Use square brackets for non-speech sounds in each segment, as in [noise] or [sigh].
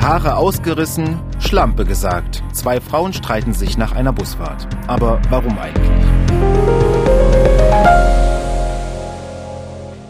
Haare ausgerissen, Schlampe gesagt. Zwei Frauen streiten sich nach einer Busfahrt. Aber warum eigentlich?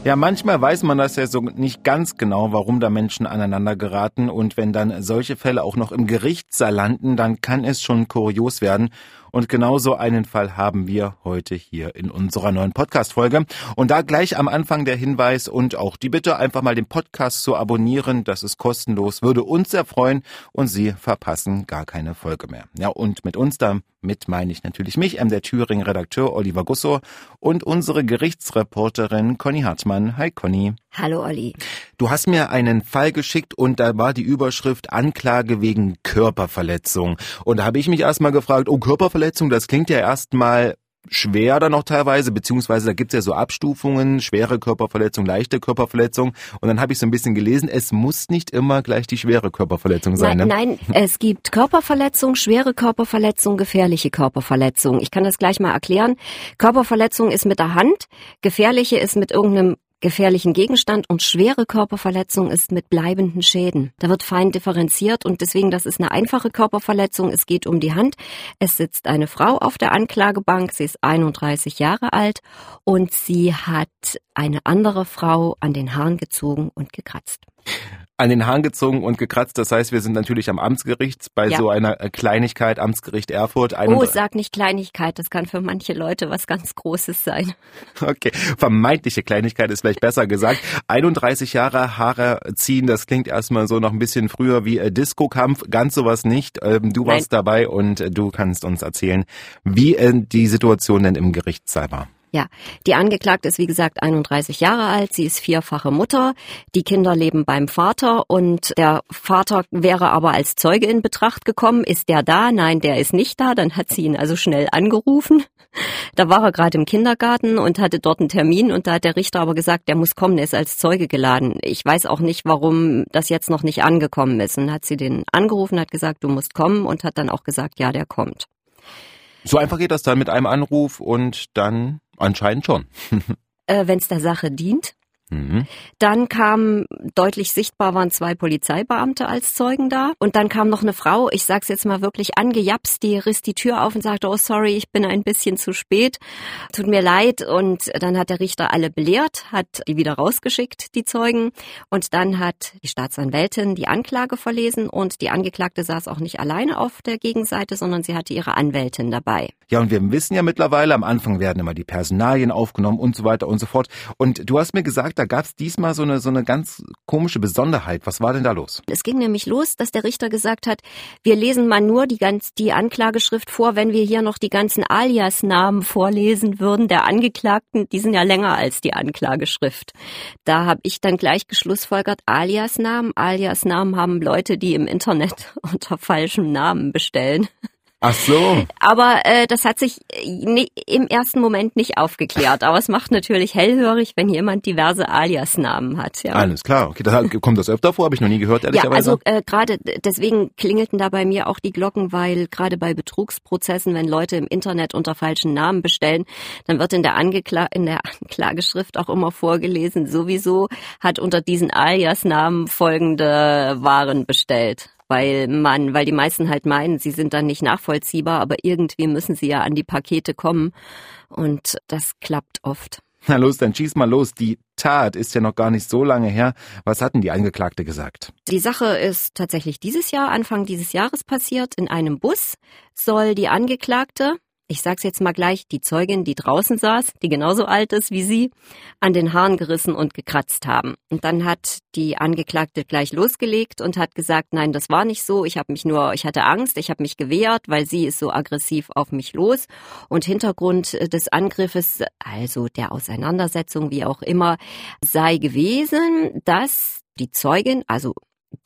Ja, manchmal weiß man das ja so nicht ganz genau, warum da Menschen aneinander geraten und wenn dann solche Fälle auch noch im Gerichtssaal landen, dann kann es schon kurios werden. Und genau so einen Fall haben wir heute hier in unserer neuen Podcast-Folge. Und da gleich am Anfang der Hinweis und auch die Bitte, einfach mal den Podcast zu abonnieren. Das ist kostenlos, würde uns sehr freuen und Sie verpassen gar keine Folge mehr. Ja, und mit uns damit meine ich natürlich mich, der Thüringen-Redakteur Oliver Gusso und unsere Gerichtsreporterin Conny Hartmann. Hi Conny. Hallo Olli. Du hast mir einen Fall geschickt und da war die Überschrift Anklage wegen Körperverletzung. Und da habe ich mich erstmal gefragt, oh Körperverletzung, das klingt ja erstmal schwer dann noch teilweise, beziehungsweise da gibt's ja so Abstufungen, schwere Körperverletzung, leichte Körperverletzung. Und dann habe ich so ein bisschen gelesen, es muss nicht immer gleich die schwere Körperverletzung sein. Nein, ne? nein, es gibt Körperverletzung, schwere Körperverletzung, gefährliche Körperverletzung. Ich kann das gleich mal erklären. Körperverletzung ist mit der Hand, gefährliche ist mit irgendeinem gefährlichen Gegenstand und schwere Körperverletzung ist mit bleibenden Schäden. Da wird fein differenziert und deswegen, das ist eine einfache Körperverletzung. Es geht um die Hand. Es sitzt eine Frau auf der Anklagebank. Sie ist 31 Jahre alt und sie hat eine andere Frau an den Haaren gezogen und gekratzt an den Haaren gezogen und gekratzt. Das heißt, wir sind natürlich am Amtsgericht bei ja. so einer äh, Kleinigkeit, Amtsgericht Erfurt. Oh, sag nicht Kleinigkeit, das kann für manche Leute was ganz Großes sein. [laughs] Okay, vermeintliche Kleinigkeit ist vielleicht besser gesagt. 31 Jahre Haare ziehen, das klingt erstmal so noch ein bisschen früher wie äh, Disco-Kampf. Ganz sowas nicht. Ähm, du warst Nein. dabei und äh, du kannst uns erzählen, wie die Situation denn im Gerichtssaal war. Ja, die Angeklagte ist wie gesagt 31 Jahre alt, sie ist vierfache Mutter, die Kinder leben beim Vater und der Vater wäre aber als Zeuge in Betracht gekommen. Ist der da? Nein, der ist nicht da. Dann hat sie ihn also schnell angerufen. Da war er gerade im Kindergarten und hatte dort einen Termin und da hat der Richter aber gesagt, der muss kommen, der ist als Zeuge geladen. Ich weiß auch nicht, warum das jetzt noch nicht angekommen ist. Und hat sie den angerufen, hat gesagt, du musst kommen und hat dann auch gesagt, ja, der kommt. So einfach geht das dann mit einem Anruf und dann Anscheinend schon. äh, Wenn es der Sache dient. Mhm. Dann kam deutlich sichtbar waren zwei Polizeibeamte als Zeugen da. Und dann kam noch eine Frau, ich sag's jetzt mal wirklich angejapst, die riss die Tür auf und sagte, oh sorry, ich bin ein bisschen zu spät, tut mir leid. Und dann hat der Richter alle belehrt, hat die wieder rausgeschickt, die Zeugen. Und dann hat die Staatsanwältin die Anklage verlesen. Und die Angeklagte saß auch nicht alleine auf der Gegenseite, sondern sie hatte ihre Anwältin dabei. Ja und wir wissen ja mittlerweile, am Anfang werden immer die Personalien aufgenommen und so weiter und so fort. Und du hast mir gesagt, da gab es diesmal so eine, so eine ganz komische Besonderheit. Was war denn da los? Es ging nämlich los, dass der Richter gesagt hat, wir lesen mal nur die, ganz, die Anklageschrift vor, wenn wir hier noch die ganzen Alias-Namen vorlesen würden der Angeklagten. Die sind ja länger als die Anklageschrift. Da habe ich dann gleich geschlussfolgert, Alias-Namen. Alias-Namen haben Leute, die im Internet [laughs] unter falschem Namen bestellen. Ach so. Aber äh, das hat sich äh, im ersten Moment nicht aufgeklärt. Aber es macht natürlich hellhörig, wenn jemand diverse Alias-Namen hat. Ja. Alles klar. Okay, da kommt das öfter vor, habe ich noch nie gehört, ehrlicherweise. Ja, also äh, gerade deswegen klingelten da bei mir auch die Glocken, weil gerade bei Betrugsprozessen, wenn Leute im Internet unter falschen Namen bestellen, dann wird in der, Angekla in der Anklageschrift auch immer vorgelesen, sowieso hat unter diesen Alias-Namen folgende Waren bestellt weil man, weil die meisten halt meinen, sie sind dann nicht nachvollziehbar, aber irgendwie müssen sie ja an die Pakete kommen und das klappt oft. Na los, dann schieß mal los. Die Tat ist ja noch gar nicht so lange her. Was hatten die Angeklagte gesagt? Die Sache ist tatsächlich dieses Jahr, Anfang dieses Jahres passiert. In einem Bus soll die Angeklagte ich sag's jetzt mal gleich, die Zeugin, die draußen saß, die genauso alt ist wie sie, an den Haaren gerissen und gekratzt haben. Und dann hat die Angeklagte gleich losgelegt und hat gesagt, nein, das war nicht so, ich habe mich nur, ich hatte Angst, ich habe mich gewehrt, weil sie ist so aggressiv auf mich los. Und Hintergrund des Angriffes, also der Auseinandersetzung, wie auch immer, sei gewesen, dass die Zeugin, also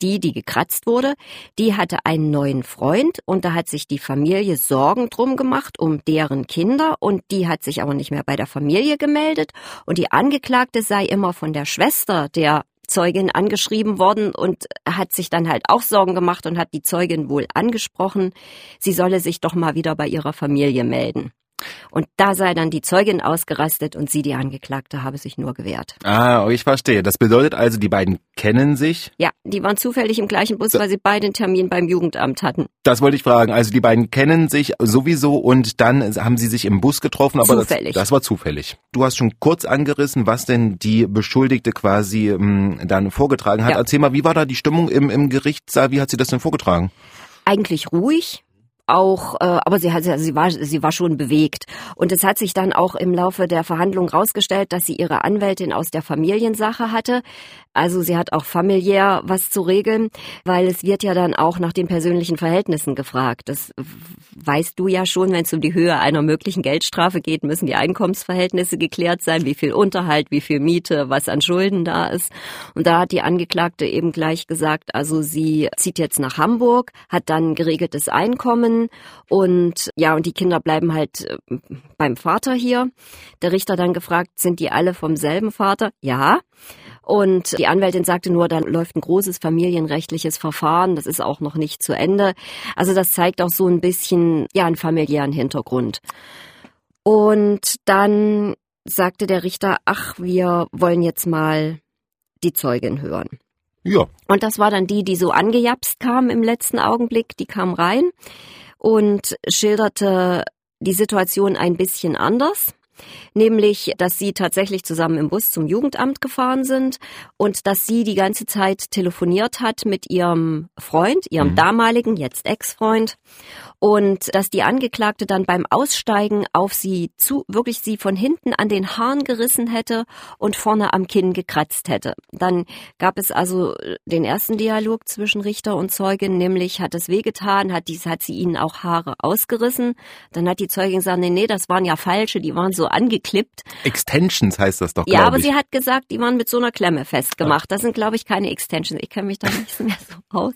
die, die gekratzt wurde, die hatte einen neuen Freund und da hat sich die Familie Sorgen drum gemacht um deren Kinder und die hat sich aber nicht mehr bei der Familie gemeldet und die Angeklagte sei immer von der Schwester der Zeugin angeschrieben worden und hat sich dann halt auch Sorgen gemacht und hat die Zeugin wohl angesprochen, sie solle sich doch mal wieder bei ihrer Familie melden. Und da sei dann die Zeugin ausgerastet und sie, die Angeklagte, habe sich nur gewehrt. Ah, ich verstehe. Das bedeutet also, die beiden kennen sich? Ja, die waren zufällig im gleichen Bus, weil sie beide einen Termin beim Jugendamt hatten. Das wollte ich fragen. Also die beiden kennen sich sowieso und dann haben sie sich im Bus getroffen, aber zufällig. Das, das war zufällig. Du hast schon kurz angerissen, was denn die Beschuldigte quasi ähm, dann vorgetragen hat. Ja. Erzähl mal, wie war da die Stimmung im, im Gerichtssaal? Wie hat sie das denn vorgetragen? Eigentlich ruhig auch, äh, aber sie, hat, sie, war, sie war schon bewegt. Und es hat sich dann auch im Laufe der Verhandlung rausgestellt, dass sie ihre Anwältin aus der Familiensache hatte. Also sie hat auch familiär was zu regeln, weil es wird ja dann auch nach den persönlichen Verhältnissen gefragt. Das weißt du ja schon, wenn es um die Höhe einer möglichen Geldstrafe geht, müssen die Einkommensverhältnisse geklärt sein, wie viel Unterhalt, wie viel Miete, was an Schulden da ist. Und da hat die Angeklagte eben gleich gesagt, also sie zieht jetzt nach Hamburg, hat dann geregeltes Einkommen und ja, und die Kinder bleiben halt äh, beim Vater hier. Der Richter dann gefragt, sind die alle vom selben Vater? Ja. Und die Anwältin sagte nur, da läuft ein großes familienrechtliches Verfahren. Das ist auch noch nicht zu Ende. Also das zeigt auch so ein bisschen, ja, einen familiären Hintergrund. Und dann sagte der Richter, ach, wir wollen jetzt mal die Zeugin hören. Ja. Und das war dann die, die so angejapst kam im letzten Augenblick. Die kam rein und schilderte die Situation ein bisschen anders nämlich, dass sie tatsächlich zusammen im Bus zum Jugendamt gefahren sind und dass sie die ganze Zeit telefoniert hat mit ihrem Freund, ihrem mhm. damaligen, jetzt Ex-Freund und dass die Angeklagte dann beim Aussteigen auf sie zu, wirklich sie von hinten an den Haaren gerissen hätte und vorne am Kinn gekratzt hätte. Dann gab es also den ersten Dialog zwischen Richter und Zeugin, nämlich hat es wehgetan, hat dies, hat sie ihnen auch Haare ausgerissen. Dann hat die Zeugin gesagt, nee, nee, das waren ja falsche, die waren so angeklippt. Extensions heißt das doch, Ja, aber ich. sie hat gesagt, die waren mit so einer Klemme festgemacht. Das sind, glaube ich, keine Extensions. Ich kenne mich da [laughs] nicht mehr so aus.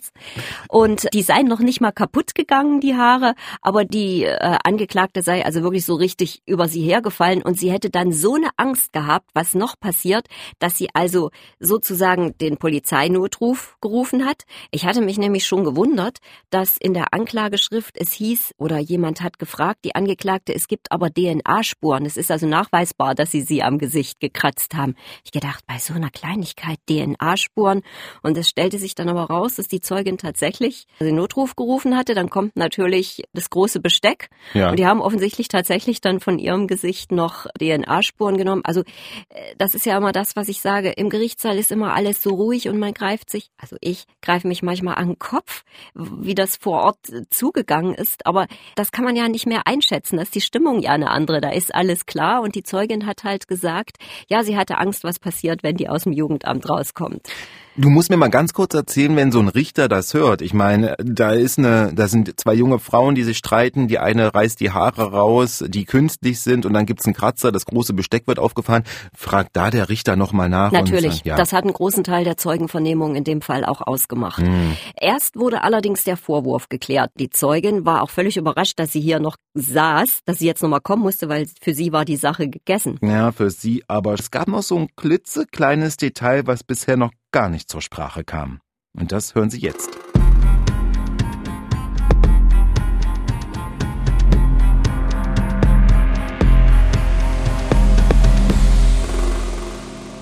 Und die seien noch nicht mal kaputt gegangen, die Haare. Aber die äh, Angeklagte sei also wirklich so richtig über sie hergefallen und sie hätte dann so eine Angst gehabt, was noch passiert, dass sie also sozusagen den Polizeinotruf gerufen hat. Ich hatte mich nämlich schon gewundert, dass in der Anklageschrift es hieß oder jemand hat gefragt, die Angeklagte, es gibt aber DNA-Spuren. Es ist also nachweisbar, dass sie sie am Gesicht gekratzt haben. Ich gedacht, bei so einer Kleinigkeit DNA-Spuren und es stellte sich dann aber raus, dass die Zeugin tatsächlich den Notruf gerufen hatte. Dann kommt natürlich das große Besteck. Ja. Und die haben offensichtlich tatsächlich dann von ihrem Gesicht noch DNA-Spuren genommen. Also äh, das ist ja immer das, was ich sage. Im Gerichtssaal ist immer alles so ruhig und man greift sich, also ich greife mich manchmal an den Kopf, wie das vor Ort zugegangen ist. Aber das kann man ja nicht mehr einschätzen. Das ist die Stimmung ja eine andere. Da ist alles klar. Und die Zeugin hat halt gesagt, ja, sie hatte Angst, was passiert, wenn die aus dem Jugendamt rauskommt. Du musst mir mal ganz kurz erzählen, wenn so ein Richter das hört. Ich meine, da ist eine, da sind zwei junge Frauen, die sich streiten. Die eine reißt die Haare raus, die künstlich sind, und dann gibt's einen Kratzer. Das große Besteck wird aufgefahren. Fragt da der Richter noch mal nach. Natürlich, und, ja. das hat einen großen Teil der Zeugenvernehmung in dem Fall auch ausgemacht. Hm. Erst wurde allerdings der Vorwurf geklärt. Die Zeugin war auch völlig überrascht, dass sie hier noch saß, dass sie jetzt noch mal kommen musste, weil für sie war die Sache gegessen. Ja, für sie. Aber es gab noch so ein klitzekleines Detail, was bisher noch gar nicht zur Sprache kam. Und das hören Sie jetzt.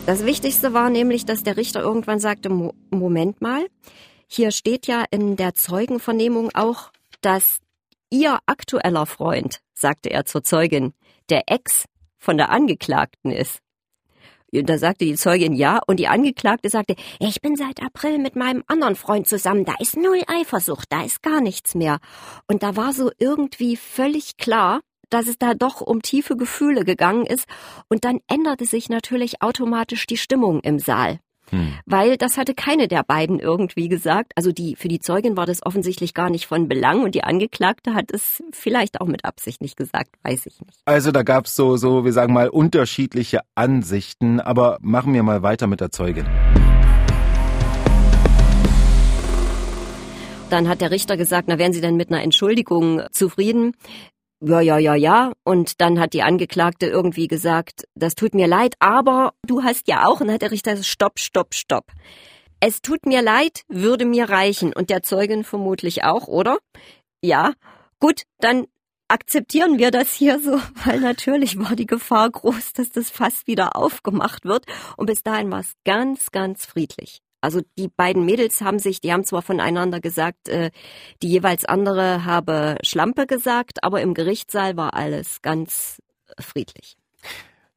Das Wichtigste war nämlich, dass der Richter irgendwann sagte, Moment mal, hier steht ja in der Zeugenvernehmung auch, dass Ihr aktueller Freund, sagte er zur Zeugin, der Ex von der Angeklagten ist. Da sagte die Zeugin ja und die Angeklagte sagte, ich bin seit April mit meinem anderen Freund zusammen, da ist null Eifersucht, da ist gar nichts mehr. Und da war so irgendwie völlig klar, dass es da doch um tiefe Gefühle gegangen ist und dann änderte sich natürlich automatisch die Stimmung im Saal. Hm. Weil das hatte keine der beiden irgendwie gesagt. Also die, für die Zeugin war das offensichtlich gar nicht von Belang und die Angeklagte hat es vielleicht auch mit Absicht nicht gesagt, weiß ich nicht. Also da gab's so, so, wir sagen mal, unterschiedliche Ansichten, aber machen wir mal weiter mit der Zeugin. Dann hat der Richter gesagt, na wären Sie denn mit einer Entschuldigung zufrieden? Ja, ja, ja, ja. Und dann hat die Angeklagte irgendwie gesagt, das tut mir leid, aber du hast ja auch. Und dann hat der Richter gesagt, stopp, stopp, stopp. Es tut mir leid, würde mir reichen. Und der Zeugin vermutlich auch, oder? Ja. Gut, dann akzeptieren wir das hier so, [laughs] weil natürlich war die Gefahr groß, dass das fast wieder aufgemacht wird. Und bis dahin war es ganz, ganz friedlich. Also die beiden Mädels haben sich, die haben zwar voneinander gesagt, äh, die jeweils andere habe Schlampe gesagt, aber im Gerichtssaal war alles ganz friedlich.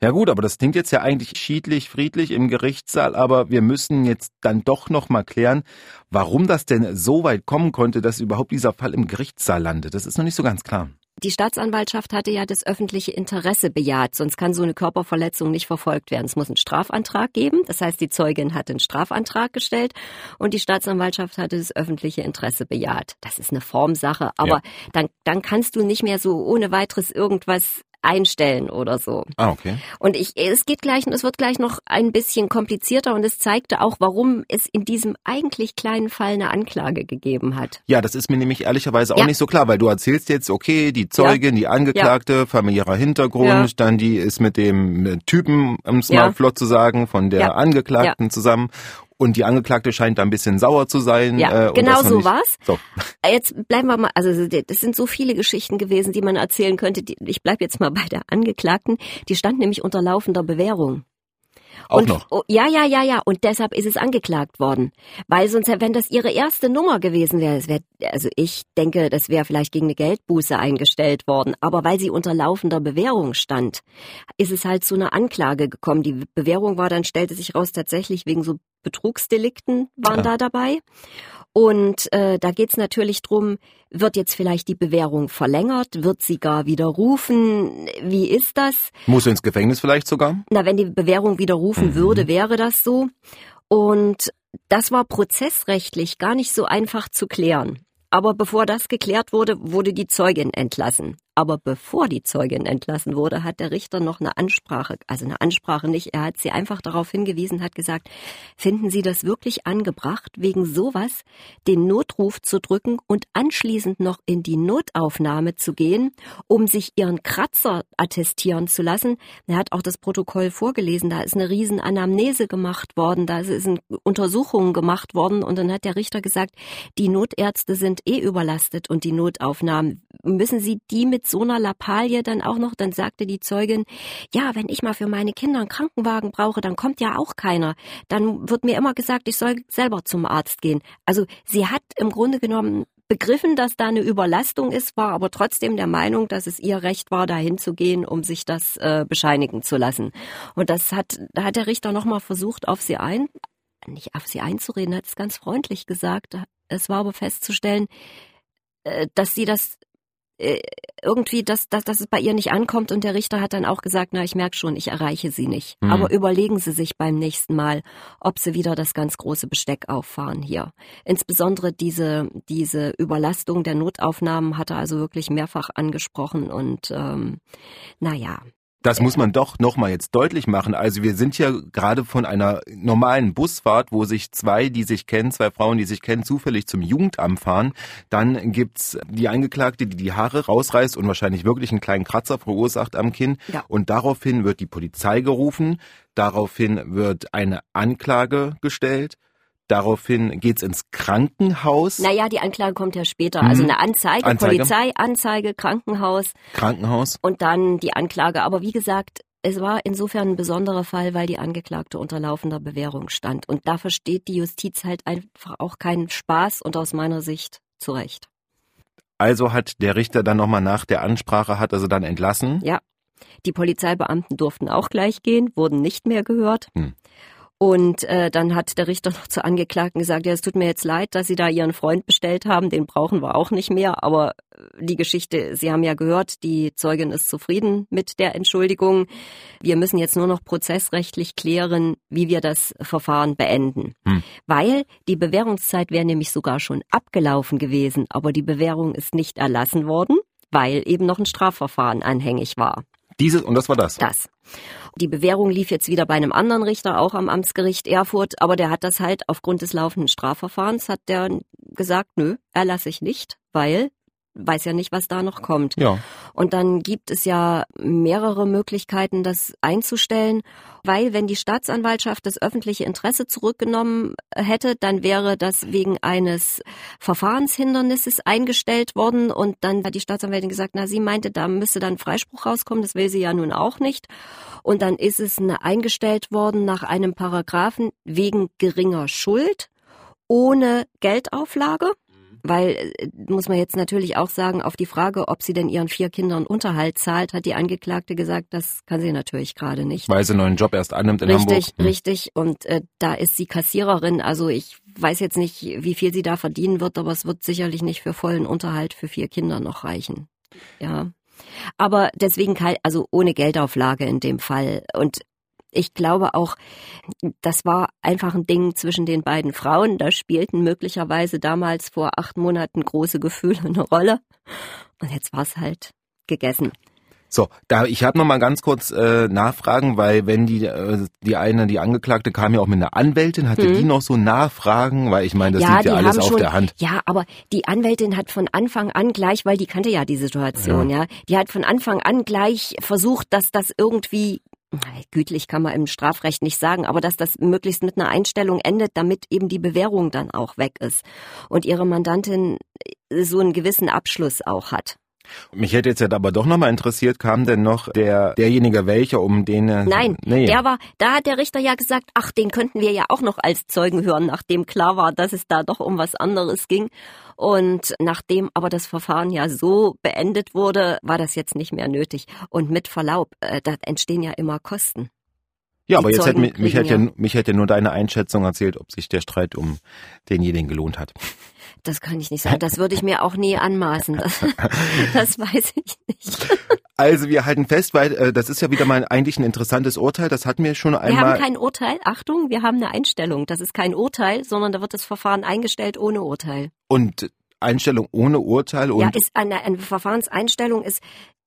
Ja gut, aber das klingt jetzt ja eigentlich schiedlich, friedlich im Gerichtssaal, aber wir müssen jetzt dann doch noch mal klären, warum das denn so weit kommen konnte, dass überhaupt dieser Fall im Gerichtssaal landet. Das ist noch nicht so ganz klar. Die Staatsanwaltschaft hatte ja das öffentliche Interesse bejaht, sonst kann so eine Körperverletzung nicht verfolgt werden. Es muss einen Strafantrag geben. Das heißt, die Zeugin hat einen Strafantrag gestellt und die Staatsanwaltschaft hatte das öffentliche Interesse bejaht. Das ist eine Formsache, aber ja. dann, dann kannst du nicht mehr so ohne weiteres irgendwas einstellen oder so. Ah, okay. Und ich, es geht gleich, es wird gleich noch ein bisschen komplizierter und es zeigte auch, warum es in diesem eigentlich kleinen Fall eine Anklage gegeben hat. Ja, das ist mir nämlich ehrlicherweise auch ja. nicht so klar, weil du erzählst jetzt, okay, die Zeugin, ja. die Angeklagte, ja. familiärer Hintergrund, dann die ist mit dem Typen, um es mal flott zu sagen, von der Angeklagten zusammen und die Angeklagte scheint da ein bisschen sauer zu sein. Ja, äh, genau so war's. So. Jetzt bleiben wir mal, also das sind so viele Geschichten gewesen, die man erzählen könnte. Ich bleib jetzt mal bei der Angeklagten. Die stand nämlich unter laufender Bewährung. Auch und, noch? Oh, ja, ja, ja, ja. Und deshalb ist es angeklagt worden. Weil sonst, wenn das ihre erste Nummer gewesen wäre, wär, also ich denke, das wäre vielleicht gegen eine Geldbuße eingestellt worden. Aber weil sie unter laufender Bewährung stand, ist es halt zu einer Anklage gekommen. Die Bewährung war dann, stellte sich raus, tatsächlich wegen so Betrugsdelikten waren ja. da dabei. Und äh, da geht's natürlich drum, wird jetzt vielleicht die Bewährung verlängert, wird sie gar widerrufen? Wie ist das? Muss ins Gefängnis vielleicht sogar? Na, wenn die Bewährung widerrufen mhm. würde, wäre das so. Und das war prozessrechtlich gar nicht so einfach zu klären. Aber bevor das geklärt wurde, wurde die Zeugin entlassen. Aber bevor die Zeugin entlassen wurde, hat der Richter noch eine Ansprache, also eine Ansprache nicht, er hat sie einfach darauf hingewiesen, hat gesagt, finden Sie das wirklich angebracht, wegen sowas den Notruf zu drücken und anschließend noch in die Notaufnahme zu gehen, um sich Ihren Kratzer attestieren zu lassen? Er hat auch das Protokoll vorgelesen, da ist eine riesen Anamnese gemacht worden, da sind Untersuchungen gemacht worden und dann hat der Richter gesagt, die Notärzte sind eh überlastet und die Notaufnahmen, müssen Sie die mit so einer Lappalie dann auch noch, dann sagte die Zeugin, ja, wenn ich mal für meine Kinder einen Krankenwagen brauche, dann kommt ja auch keiner. Dann wird mir immer gesagt, ich soll selber zum Arzt gehen. Also sie hat im Grunde genommen begriffen, dass da eine Überlastung ist, war aber trotzdem der Meinung, dass es ihr Recht war, dahin zu gehen, um sich das äh, bescheinigen zu lassen. Und das hat, da hat der Richter nochmal versucht, auf sie ein, nicht auf sie einzureden, hat es ganz freundlich gesagt. Es war aber festzustellen, äh, dass sie das irgendwie, dass, dass, dass es bei ihr nicht ankommt und der Richter hat dann auch gesagt, na, ich merke schon, ich erreiche sie nicht. Mhm. Aber überlegen Sie sich beim nächsten Mal, ob Sie wieder das ganz große Besteck auffahren hier. Insbesondere diese, diese Überlastung der Notaufnahmen hat er also wirklich mehrfach angesprochen und ähm, naja, das muss man doch nochmal jetzt deutlich machen. Also wir sind ja gerade von einer normalen Busfahrt, wo sich zwei, die sich kennen, zwei Frauen, die sich kennen, zufällig zum Jugendamt fahren. Dann gibt's die Angeklagte, die die Haare rausreißt und wahrscheinlich wirklich einen kleinen Kratzer verursacht am Kinn. Ja. Und daraufhin wird die Polizei gerufen. Daraufhin wird eine Anklage gestellt. Daraufhin geht's ins Krankenhaus. Naja, die Anklage kommt ja später. Mhm. Also eine Anzeige, Anzeige, Polizei, Anzeige, Krankenhaus. Krankenhaus. Und dann die Anklage. Aber wie gesagt, es war insofern ein besonderer Fall, weil die Angeklagte unter laufender Bewährung stand. Und da versteht die Justiz halt einfach auch keinen Spaß und aus meiner Sicht zu Recht. Also hat der Richter dann nochmal nach der Ansprache, hat also dann entlassen? Ja. Die Polizeibeamten durften auch gleich gehen, wurden nicht mehr gehört. Hm. Und äh, dann hat der Richter noch zur Angeklagten gesagt, ja, es tut mir jetzt leid, dass Sie da Ihren Freund bestellt haben, den brauchen wir auch nicht mehr. Aber äh, die Geschichte, Sie haben ja gehört, die Zeugin ist zufrieden mit der Entschuldigung. Wir müssen jetzt nur noch prozessrechtlich klären, wie wir das Verfahren beenden. Hm. Weil die Bewährungszeit wäre nämlich sogar schon abgelaufen gewesen, aber die Bewährung ist nicht erlassen worden, weil eben noch ein Strafverfahren anhängig war. Dieses, und das war das? Das. Die Bewährung lief jetzt wieder bei einem anderen Richter, auch am Amtsgericht Erfurt, aber der hat das halt aufgrund des laufenden Strafverfahrens, hat der gesagt, nö, erlasse ich nicht, weil weiß ja nicht, was da noch kommt. Ja. Und dann gibt es ja mehrere Möglichkeiten, das einzustellen, weil wenn die Staatsanwaltschaft das öffentliche Interesse zurückgenommen hätte, dann wäre das wegen eines Verfahrenshindernisses eingestellt worden und dann hat die Staatsanwältin gesagt, na, sie meinte, da müsste dann Freispruch rauskommen, das will sie ja nun auch nicht. Und dann ist es eingestellt worden nach einem Paragraphen wegen geringer Schuld ohne Geldauflage weil, äh, muss man jetzt natürlich auch sagen, auf die Frage, ob sie denn ihren vier Kindern Unterhalt zahlt, hat die Angeklagte gesagt, das kann sie natürlich gerade nicht. Weil sie einen neuen Job erst annimmt in richtig, Hamburg. Richtig, richtig. Und äh, da ist sie Kassiererin. Also ich weiß jetzt nicht, wie viel sie da verdienen wird, aber es wird sicherlich nicht für vollen Unterhalt für vier Kinder noch reichen. Ja. Aber deswegen also ohne Geldauflage in dem Fall. Und ich glaube auch, das war einfach ein Ding zwischen den beiden Frauen. Da spielten möglicherweise damals vor acht Monaten große Gefühle eine Rolle. Und jetzt war es halt gegessen. So, da ich habe noch mal ganz kurz äh, nachfragen, weil wenn die äh, die eine die Angeklagte kam ja auch mit einer Anwältin, hatte hm. die noch so Nachfragen, weil ich meine, das ja, liegt ja alles auf schon, der Hand. Ja, aber die Anwältin hat von Anfang an gleich, weil die kannte ja die Situation, ja, ja die hat von Anfang an gleich versucht, dass das irgendwie gütlich kann man im Strafrecht nicht sagen, aber dass das möglichst mit einer Einstellung endet, damit eben die Bewährung dann auch weg ist und ihre Mandantin so einen gewissen Abschluss auch hat. Mich hätte jetzt aber doch nochmal interessiert, kam denn noch der derjenige welcher, um den Nein, nee. der war, da hat der Richter ja gesagt, ach, den könnten wir ja auch noch als Zeugen hören, nachdem klar war, dass es da doch um was anderes ging. Und nachdem aber das Verfahren ja so beendet wurde, war das jetzt nicht mehr nötig. Und mit Verlaub, äh, da entstehen ja immer Kosten. Ja, aber jetzt hätte mich, mich hätte ja, mich hätte nur deine Einschätzung erzählt, ob sich der Streit um denjenigen gelohnt hat. Das kann ich nicht sagen. Das würde ich mir auch nie anmaßen. Das, [laughs] das weiß ich nicht. Also wir halten fest, weil äh, das ist ja wieder mal eigentlich ein interessantes Urteil. Das hatten wir schon einmal. Wir haben kein Urteil. Achtung, wir haben eine Einstellung. Das ist kein Urteil, sondern da wird das Verfahren eingestellt ohne Urteil. Und Einstellung ohne Urteil und ja, ist eine, eine Verfahrenseinstellung ist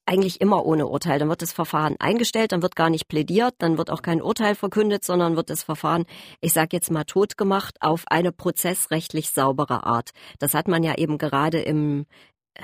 eigentlich immer ohne Urteil. Dann wird das Verfahren eingestellt, dann wird gar nicht plädiert, dann wird auch kein Urteil verkündet, sondern wird das Verfahren, ich sage jetzt mal, tot gemacht auf eine prozessrechtlich saubere Art. Das hat man ja eben gerade im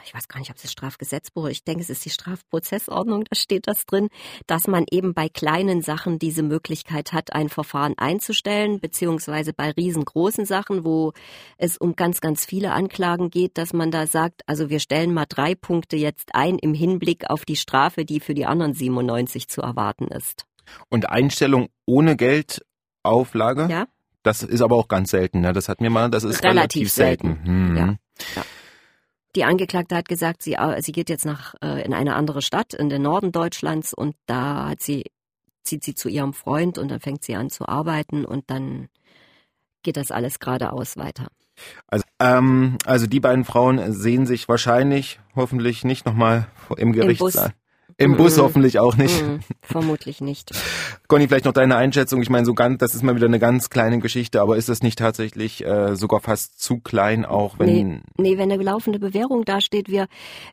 ich weiß gar nicht, ob es das Strafgesetzbuch, ich denke, es ist die Strafprozessordnung, da steht das drin, dass man eben bei kleinen Sachen diese Möglichkeit hat, ein Verfahren einzustellen, beziehungsweise bei riesengroßen Sachen, wo es um ganz, ganz viele Anklagen geht, dass man da sagt, also wir stellen mal drei Punkte jetzt ein im Hinblick auf die Strafe, die für die anderen 97 zu erwarten ist. Und Einstellung ohne Geldauflage? Ja. Das ist aber auch ganz selten, ne? Das hat mir mal, das ist relativ, relativ selten. selten. Hm. Ja. ja. Die Angeklagte hat gesagt, sie, äh, sie geht jetzt nach äh, in eine andere Stadt in den Norden Deutschlands und da hat sie zieht sie zu ihrem Freund und dann fängt sie an zu arbeiten und dann geht das alles geradeaus weiter. Also, ähm, also die beiden Frauen sehen sich wahrscheinlich, hoffentlich nicht nochmal im Gerichtssaal. Im Bus mm, hoffentlich auch nicht. Mm, vermutlich nicht. Conny, vielleicht noch deine Einschätzung. Ich meine, so ganz, das ist mal wieder eine ganz kleine Geschichte, aber ist das nicht tatsächlich äh, sogar fast zu klein, auch wenn. Nee, nee, wenn eine laufende Bewährung dasteht, wir,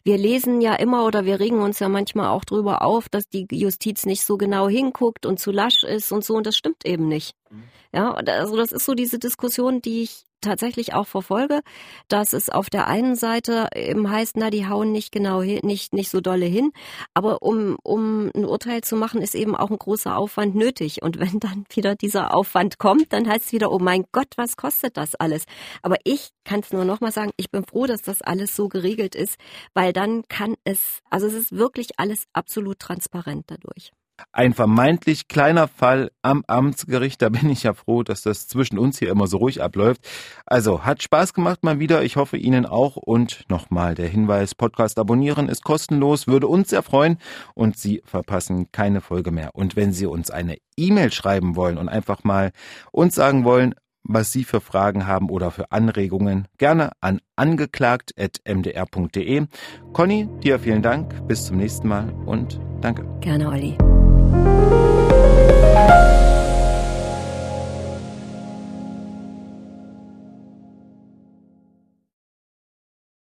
wir lesen ja immer oder wir regen uns ja manchmal auch drüber auf, dass die Justiz nicht so genau hinguckt und zu lasch ist und so, und das stimmt eben nicht. Mhm. Ja, also das ist so diese Diskussion, die ich tatsächlich auch verfolge, dass es auf der einen Seite eben heißt, na, die hauen nicht genau hin, nicht, nicht so dolle hin. Aber um, um ein Urteil zu machen, ist eben auch ein großer Aufwand nötig. Und wenn dann wieder dieser Aufwand kommt, dann heißt es wieder, oh mein Gott, was kostet das alles? Aber ich kann es nur nochmal sagen, ich bin froh, dass das alles so geregelt ist, weil dann kann es, also es ist wirklich alles absolut transparent dadurch. Ein vermeintlich kleiner Fall am Amtsgericht, da bin ich ja froh, dass das zwischen uns hier immer so ruhig abläuft. Also hat Spaß gemacht mal wieder, ich hoffe Ihnen auch und nochmal der Hinweis, Podcast abonnieren ist kostenlos, würde uns sehr freuen und Sie verpassen keine Folge mehr. Und wenn Sie uns eine E-Mail schreiben wollen und einfach mal uns sagen wollen, was Sie für Fragen haben oder für Anregungen, gerne an angeklagt.mdr.de. Conny, dir vielen Dank. Bis zum nächsten Mal und danke. Gerne, Olli.